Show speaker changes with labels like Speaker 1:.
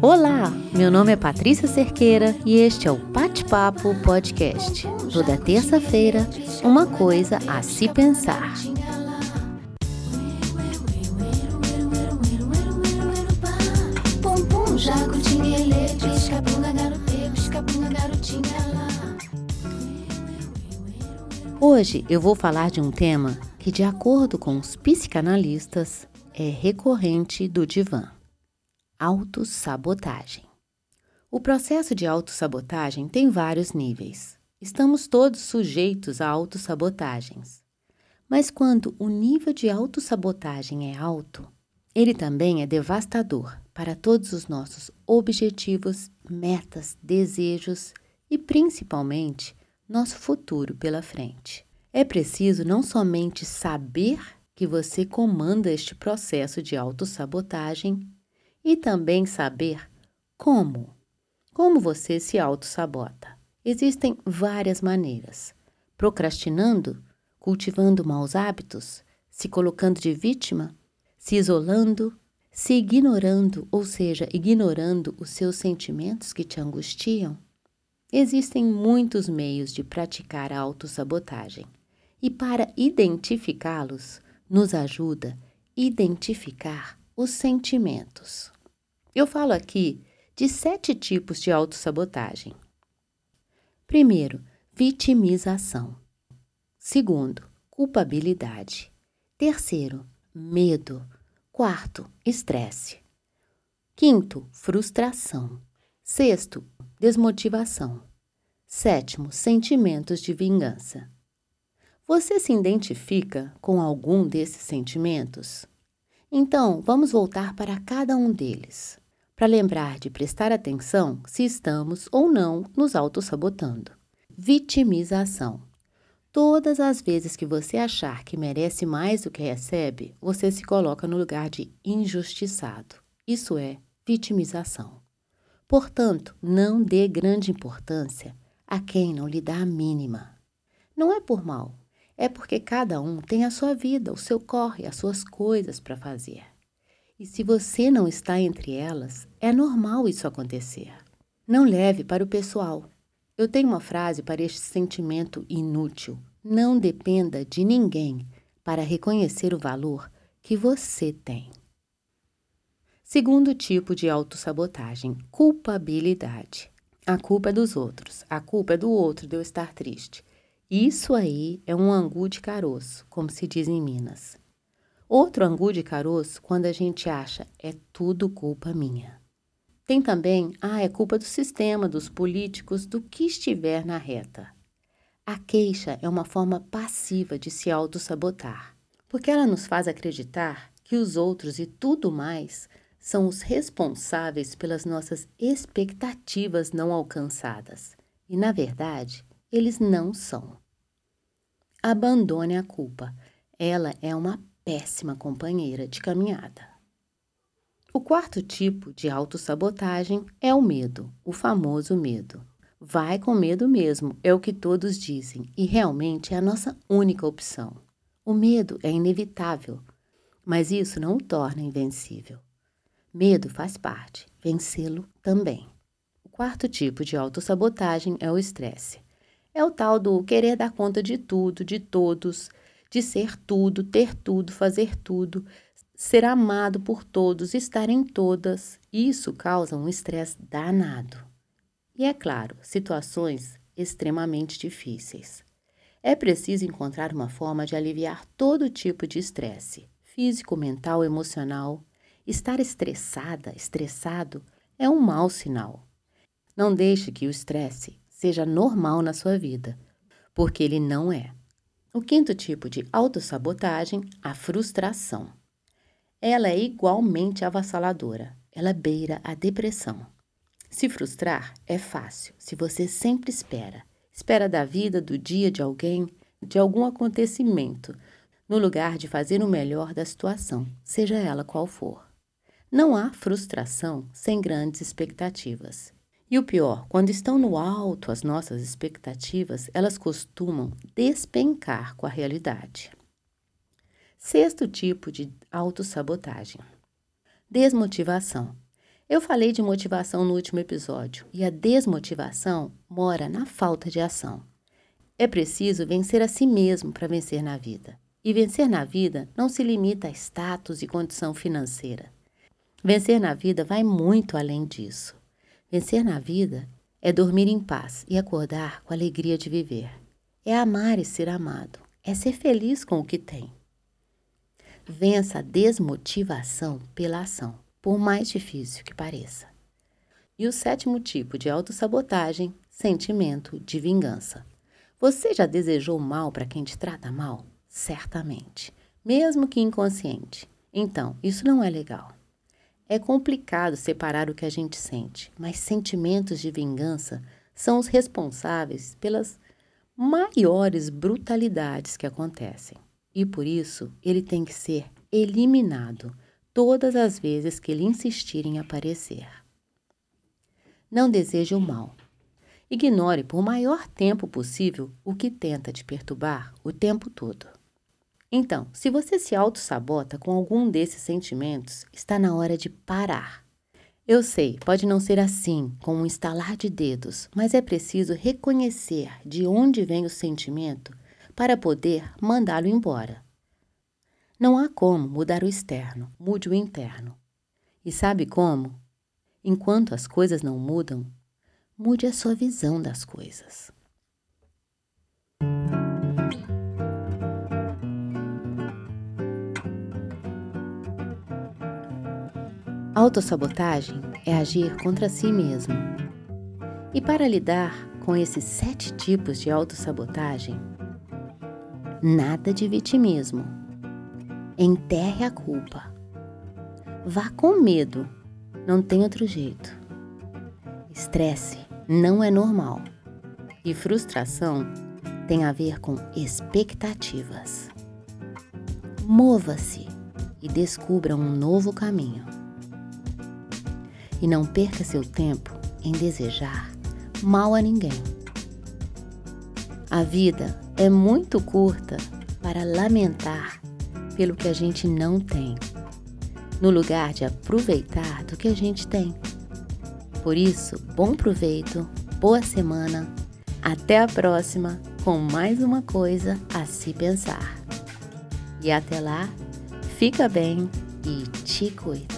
Speaker 1: Olá, meu nome é Patrícia Cerqueira e este é o Pate Papo Podcast. Toda terça-feira, uma coisa a se pensar. Hoje eu vou falar de um tema que, de acordo com os psicanalistas, é recorrente do divã: autossabotagem. O processo de autossabotagem tem vários níveis. Estamos todos sujeitos a autossabotagens. Mas quando o nível de autossabotagem é alto, ele também é devastador para todos os nossos objetivos, metas, desejos e principalmente nosso futuro pela frente. É preciso não somente saber que você comanda este processo de autossabotagem e também saber como. Como você se autossabota. Existem várias maneiras. Procrastinando, cultivando maus hábitos, se colocando de vítima, se isolando, se ignorando, ou seja, ignorando os seus sentimentos que te angustiam, Existem muitos meios de praticar a autossabotagem e para identificá-los, nos ajuda identificar os sentimentos. Eu falo aqui de sete tipos de autossabotagem. Primeiro, vitimização. Segundo, culpabilidade. Terceiro, medo. Quarto, estresse. Quinto, frustração. Sexto, desmotivação. Sétimo, sentimentos de vingança. Você se identifica com algum desses sentimentos? Então, vamos voltar para cada um deles, para lembrar de prestar atenção se estamos ou não nos autossabotando. Vitimização. Todas as vezes que você achar que merece mais do que recebe, você se coloca no lugar de injustiçado. Isso é vitimização. Portanto, não dê grande importância a quem não lhe dá a mínima. Não é por mal, é porque cada um tem a sua vida, o seu corre, as suas coisas para fazer. E se você não está entre elas, é normal isso acontecer. Não leve para o pessoal. Eu tenho uma frase para este sentimento inútil. Não dependa de ninguém para reconhecer o valor que você tem. Segundo tipo de autossabotagem, culpabilidade. A culpa é dos outros, a culpa é do outro de eu estar triste. Isso aí é um angu de caroço, como se diz em Minas. Outro angu de caroço quando a gente acha é tudo culpa minha. Tem também, ah, é culpa do sistema, dos políticos, do que estiver na reta. A queixa é uma forma passiva de se autossabotar, porque ela nos faz acreditar que os outros e tudo mais são os responsáveis pelas nossas expectativas não alcançadas. E, na verdade, eles não são. Abandone a culpa. Ela é uma péssima companheira de caminhada. O quarto tipo de autossabotagem é o medo, o famoso medo. Vai com medo mesmo, é o que todos dizem, e realmente é a nossa única opção. O medo é inevitável, mas isso não o torna invencível. Medo faz parte, vencê-lo também. O quarto tipo de autossabotagem é o estresse. É o tal do querer dar conta de tudo, de todos, de ser tudo, ter tudo, fazer tudo, ser amado por todos, estar em todas. Isso causa um estresse danado. E é claro, situações extremamente difíceis. É preciso encontrar uma forma de aliviar todo tipo de estresse, físico, mental, emocional, Estar estressada, estressado, é um mau sinal. Não deixe que o estresse seja normal na sua vida, porque ele não é. O quinto tipo de autossabotagem, a frustração. Ela é igualmente avassaladora. Ela beira a depressão. Se frustrar é fácil, se você sempre espera. Espera da vida, do dia de alguém, de algum acontecimento, no lugar de fazer o melhor da situação, seja ela qual for. Não há frustração sem grandes expectativas. E o pior, quando estão no alto as nossas expectativas, elas costumam despencar com a realidade. Sexto tipo de autossabotagem: desmotivação. Eu falei de motivação no último episódio e a desmotivação mora na falta de ação. É preciso vencer a si mesmo para vencer na vida. E vencer na vida não se limita a status e condição financeira. Vencer na vida vai muito além disso. Vencer na vida é dormir em paz e acordar com a alegria de viver. É amar e ser amado. É ser feliz com o que tem. Vença a desmotivação pela ação, por mais difícil que pareça. E o sétimo tipo de autossabotagem, sentimento de vingança. Você já desejou mal para quem te trata mal? Certamente, mesmo que inconsciente. Então, isso não é legal. É complicado separar o que a gente sente, mas sentimentos de vingança são os responsáveis pelas maiores brutalidades que acontecem. E por isso, ele tem que ser eliminado todas as vezes que ele insistir em aparecer. Não deseje o mal. Ignore por maior tempo possível o que tenta te perturbar o tempo todo. Então, se você se auto-sabota com algum desses sentimentos, está na hora de parar. Eu sei, pode não ser assim, com um estalar de dedos, mas é preciso reconhecer de onde vem o sentimento para poder mandá-lo embora. Não há como mudar o externo, mude o interno. E sabe como? Enquanto as coisas não mudam, mude a sua visão das coisas. Autossabotagem é agir contra si mesmo. E para lidar com esses sete tipos de autossabotagem, nada de vitimismo. Enterre a culpa. Vá com medo, não tem outro jeito. Estresse não é normal. E frustração tem a ver com expectativas. Mova-se e descubra um novo caminho. E não perca seu tempo em desejar mal a ninguém. A vida é muito curta para lamentar pelo que a gente não tem, no lugar de aproveitar do que a gente tem. Por isso, bom proveito, boa semana, até a próxima com mais uma coisa a se pensar. E até lá, fica bem e te cuida.